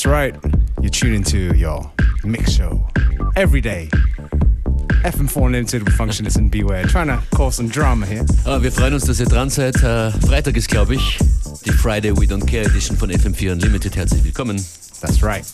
That's right. You're tuning to your mix show every day. FM4 Unlimited with Functionist and Beware. Trying to cause some drama here. Aber wir freuen uns, dass ihr dran seid. Äh, Freitag ist, glaube ich, die Friday We Don't Care Edition von FM4 Unlimited. Herzlich willkommen. That's right.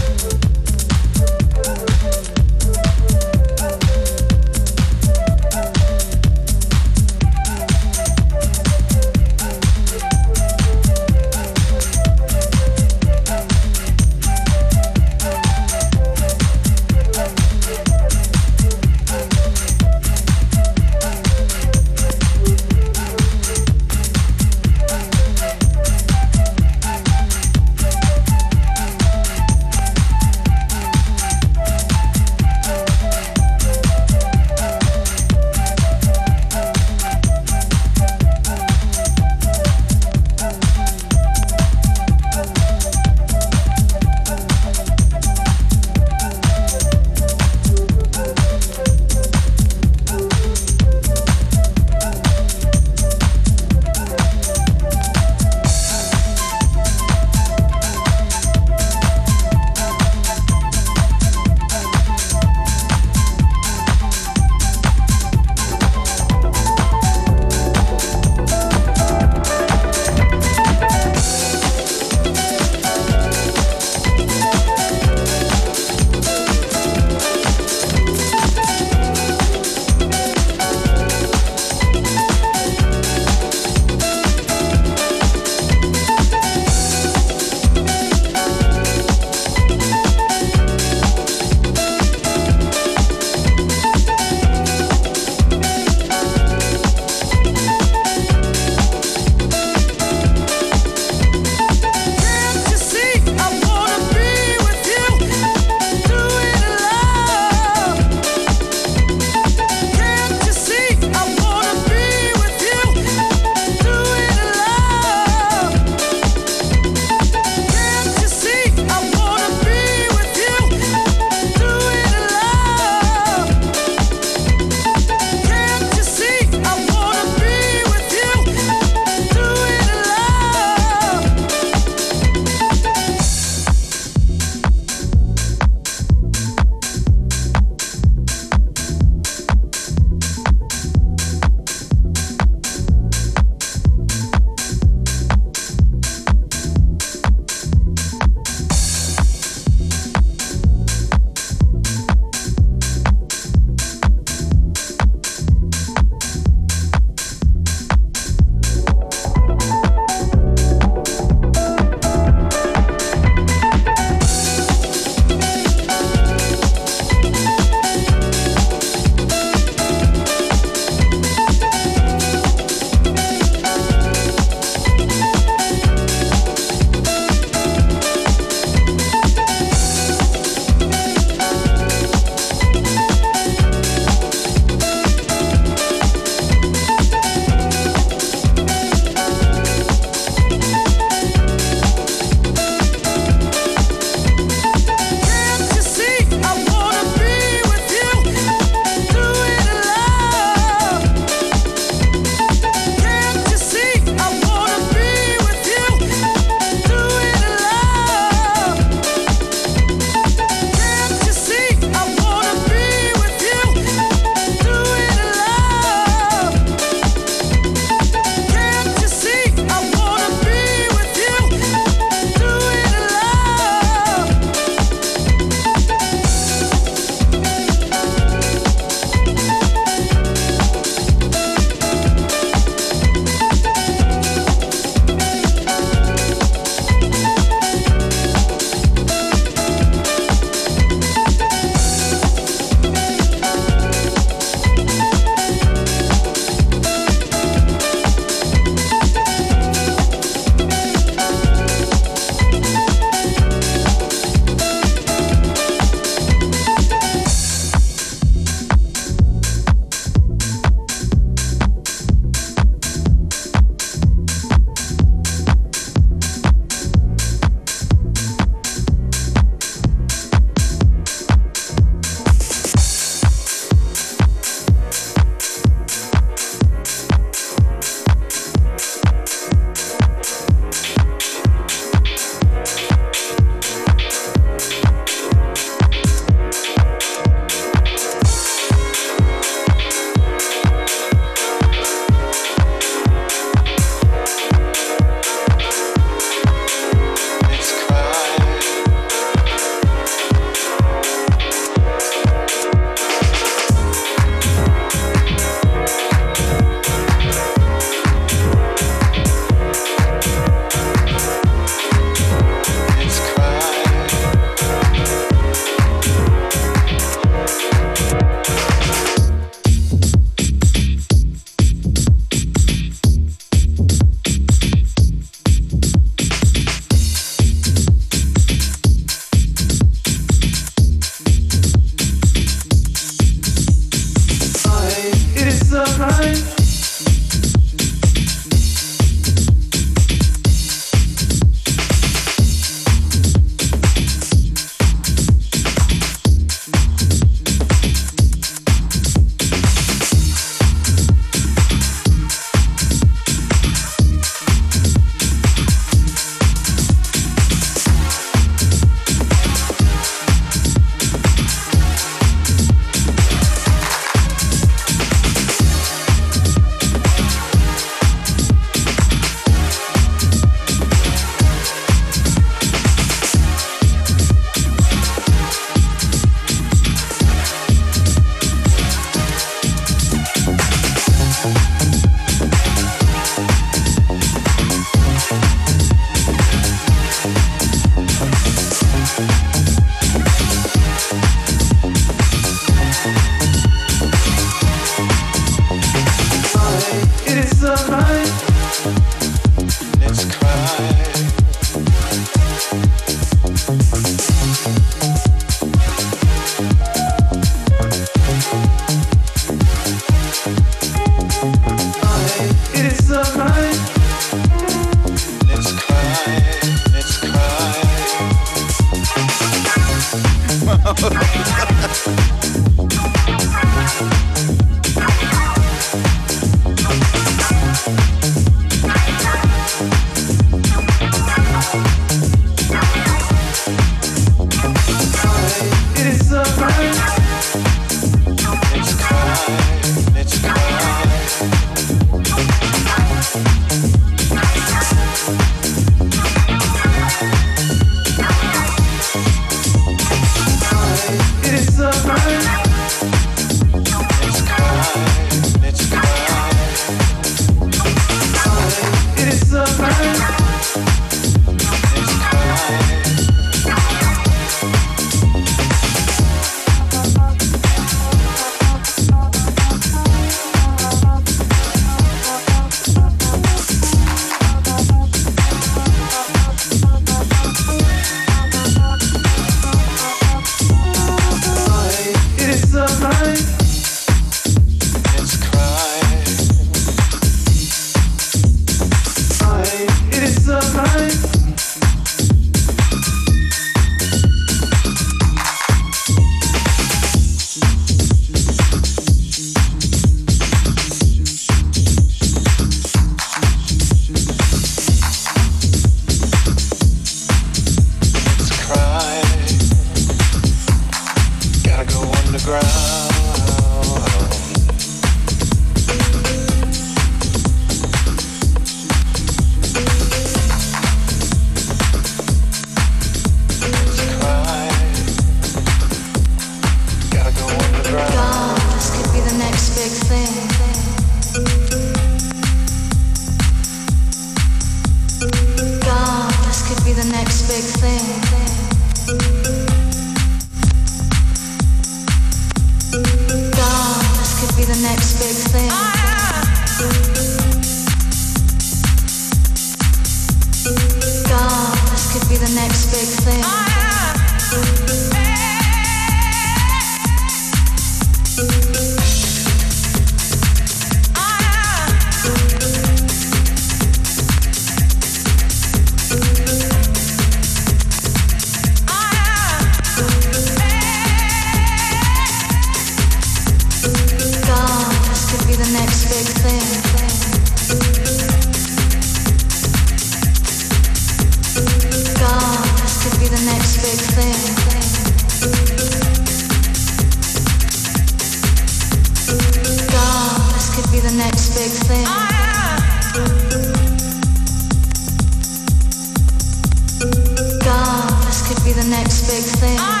It's indeed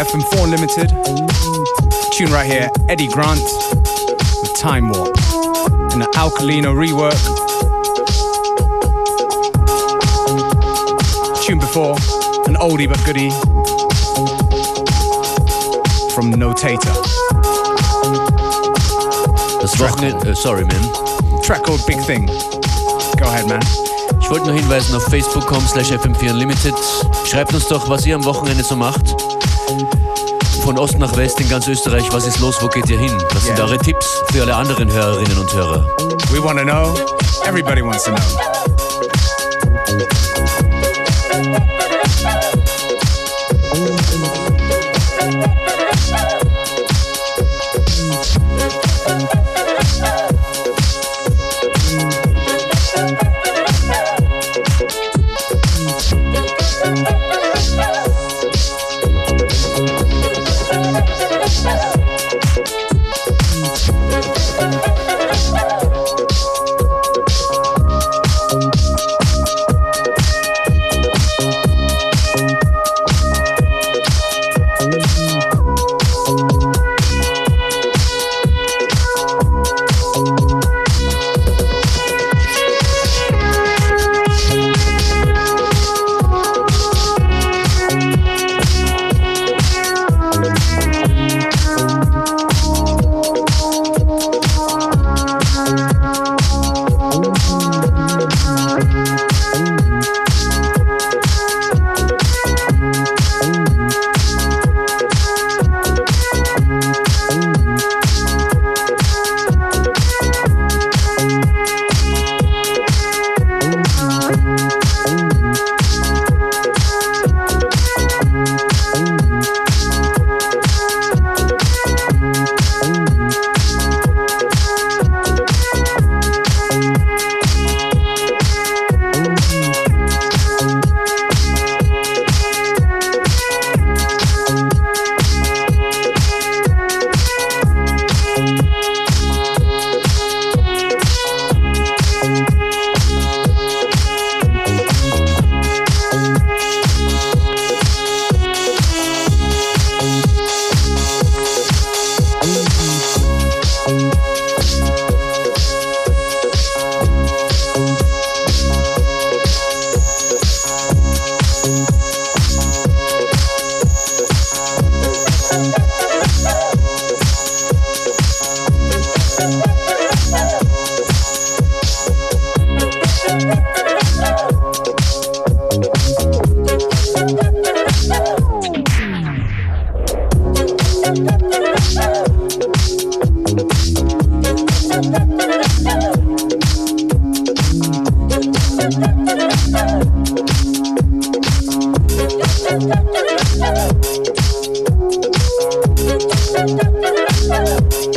FM4 Limited. Tune right here, Eddy Grant with Time Warp and the Alkalino rework. Tune before, oldie but goodie from Notator. Das Wochenende, äh, sorry man. Track called Big Thing. Go ahead, man. Ich wollte nur hinweisen auf facebook.com slash fm4 unlimited. Schreibt uns doch, was ihr am Wochenende so macht. Von Ost nach West in ganz Österreich, was ist los, wo geht ihr hin? Was sind Yeah. eure Tipps für alle anderen Hörerinnen und Hörer? We want to know. Everybody wants to know. Thank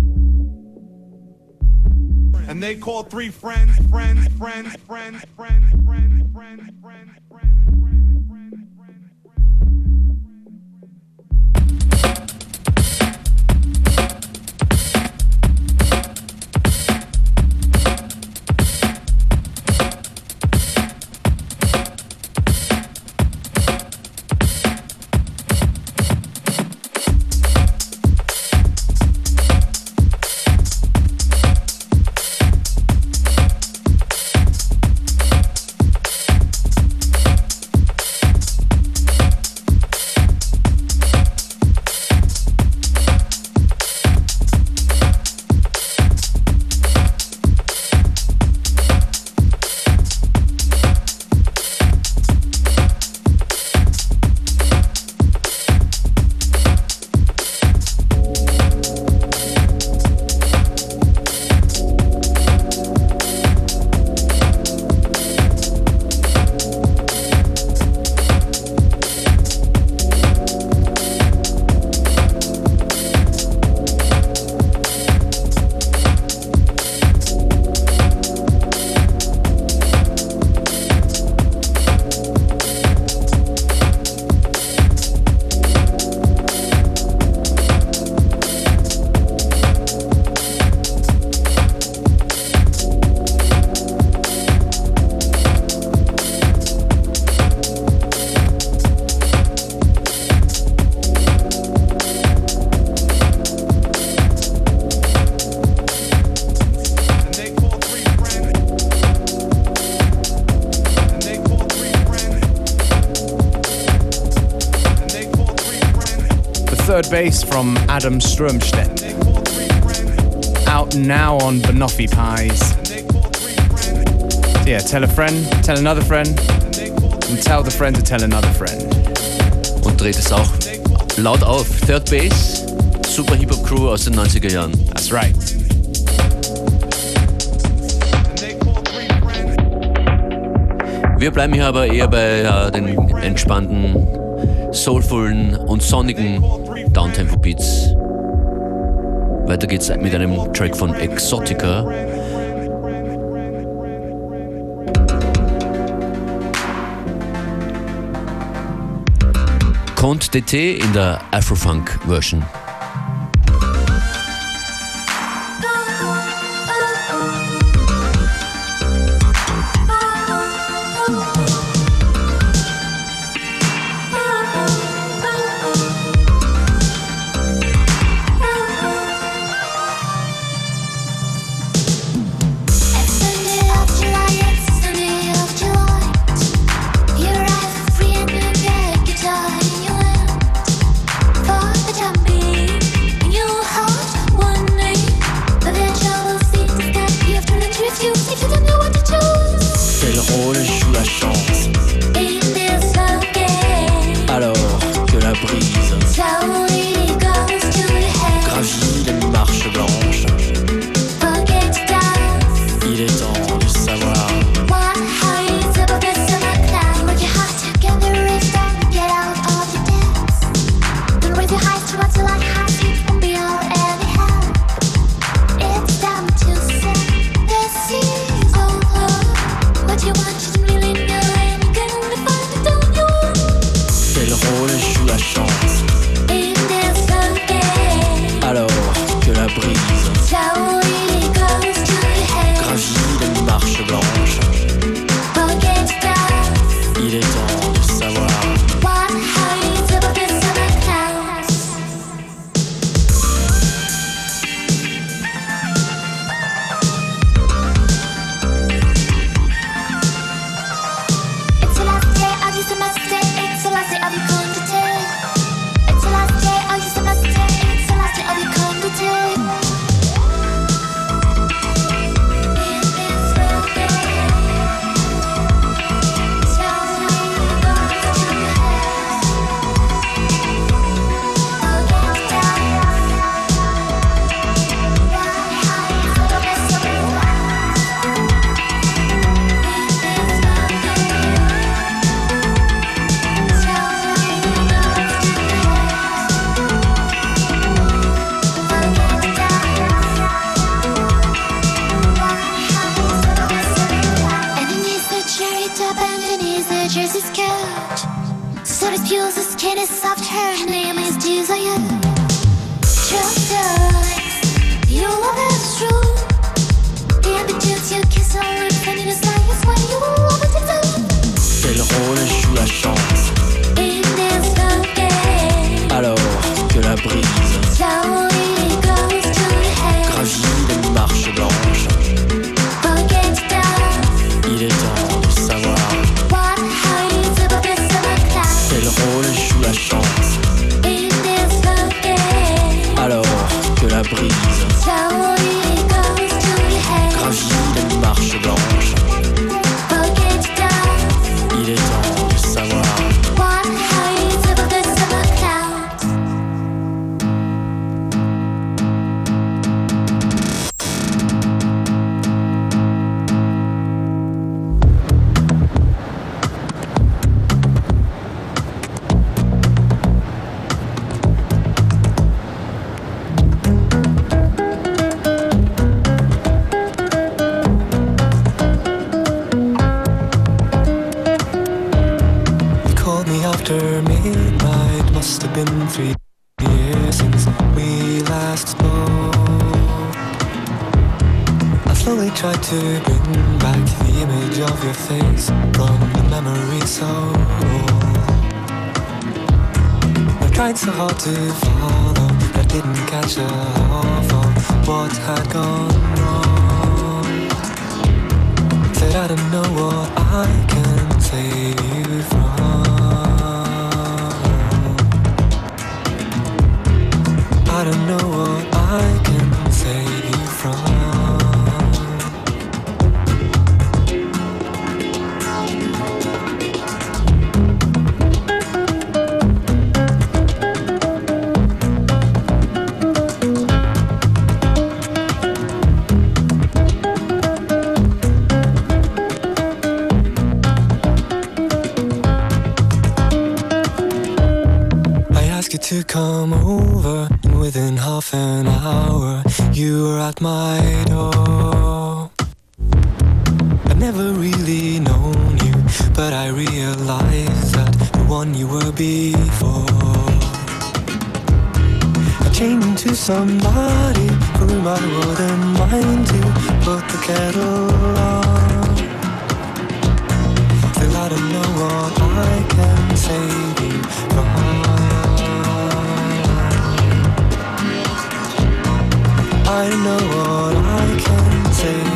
They call three friends, friends, friends, friends, friends, bass from Adam Stromstedt. Out now on Banoffee Pies. So yeah, tell a friend, tell another friend, and tell the friend to tell another friend. Und dreht es auch laut auf. Third Bass, super Hip-Hop-Crew aus den 90er Jahren. That's right. Wir bleiben hier aber eher bei äh, den entspannten, soulvollen und sonnigen Downtempo Beats. Weiter geht's mit einem Track von Exotica. Conte DT in der Afrofunk come over, and within half an hour, you were at my door. I've never really known you, but I realized that the one you were before. I came into somebody for whom I wouldn't mind to put the kettle on. Still, I don't know what I can say to you. I know what I can take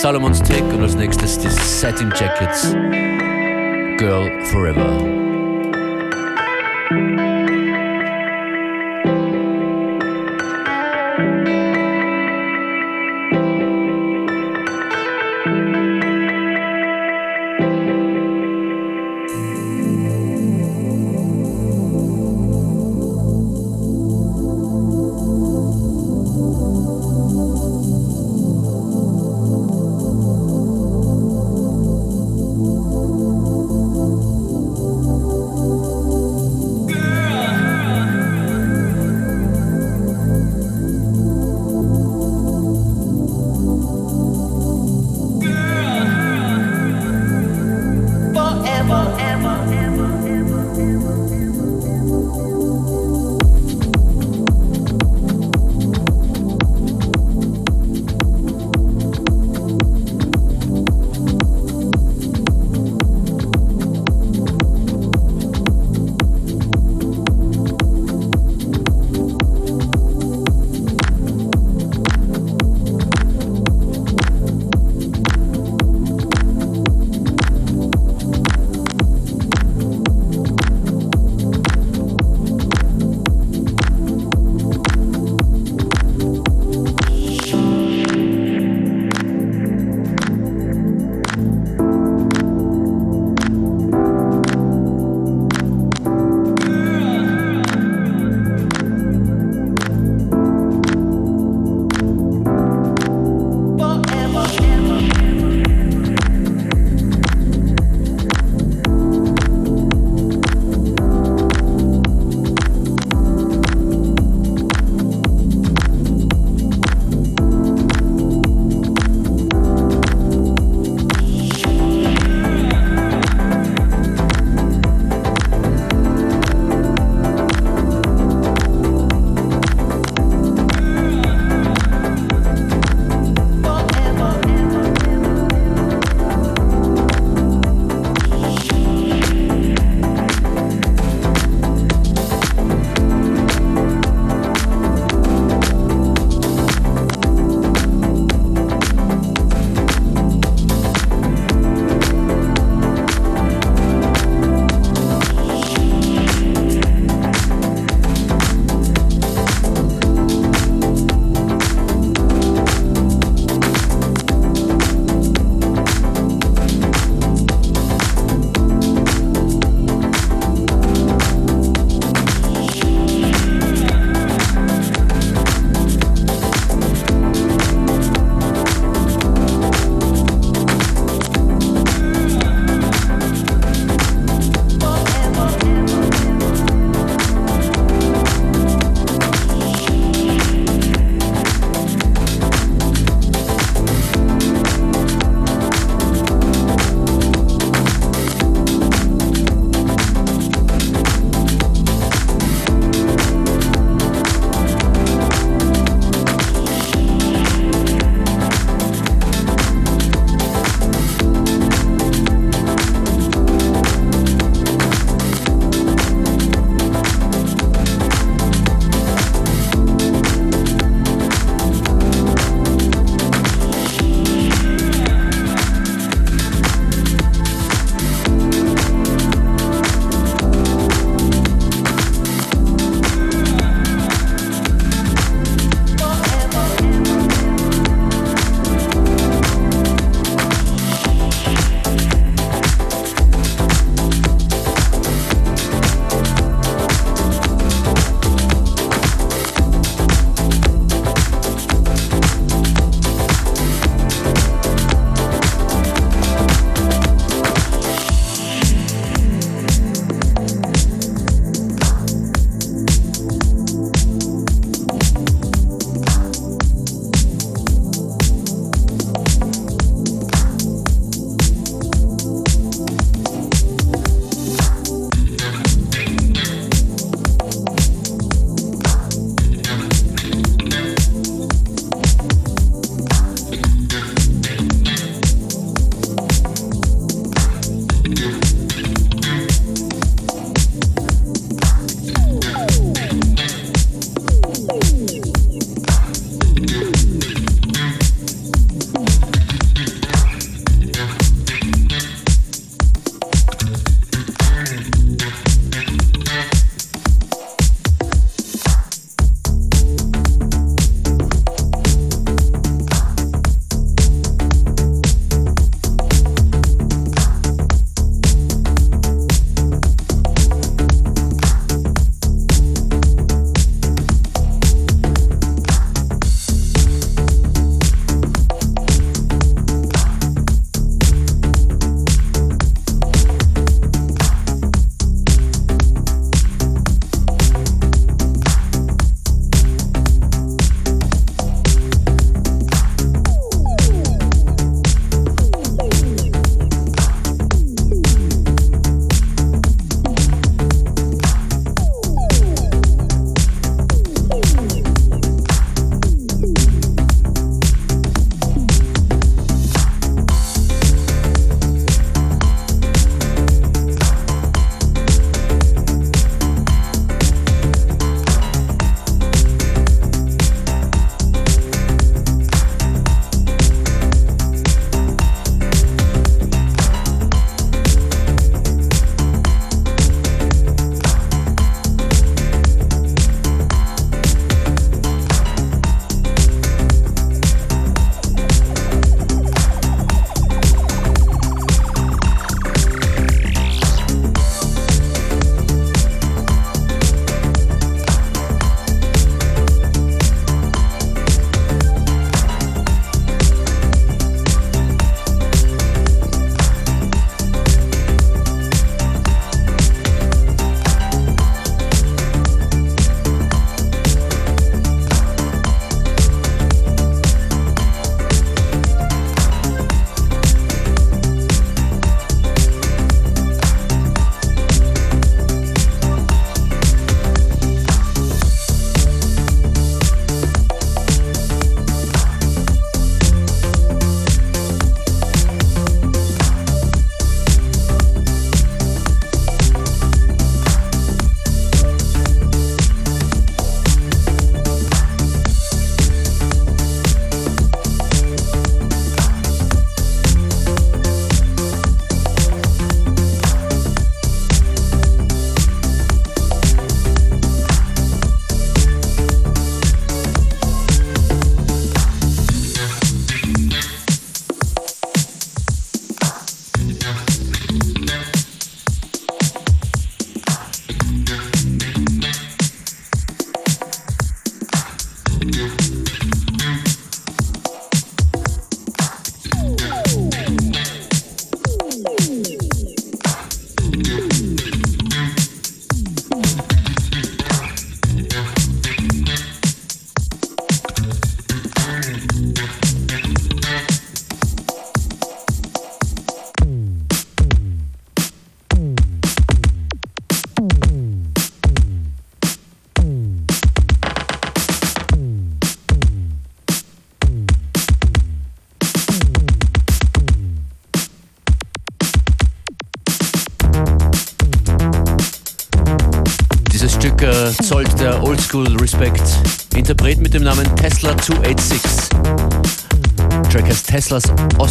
mit Solomon's Take und als nächstes die Satin Jackets. Girl Forever.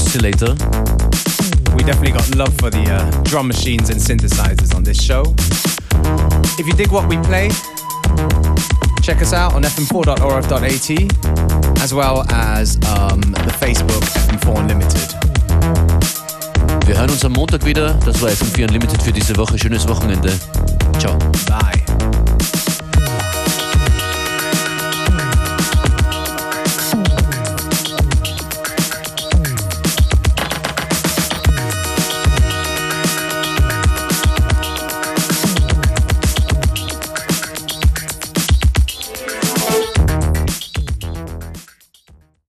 Oscillator. We definitely got love for the uh, drum machines and synthesizers on this show. If you dig what we play, check us out on fm4.orf.at as well as um, the Facebook FM4 Unlimited. Wir hören uns am Montag wieder. Das war FM4 Unlimited für diese Woche. Schönes Wochenende. Ciao. Bye.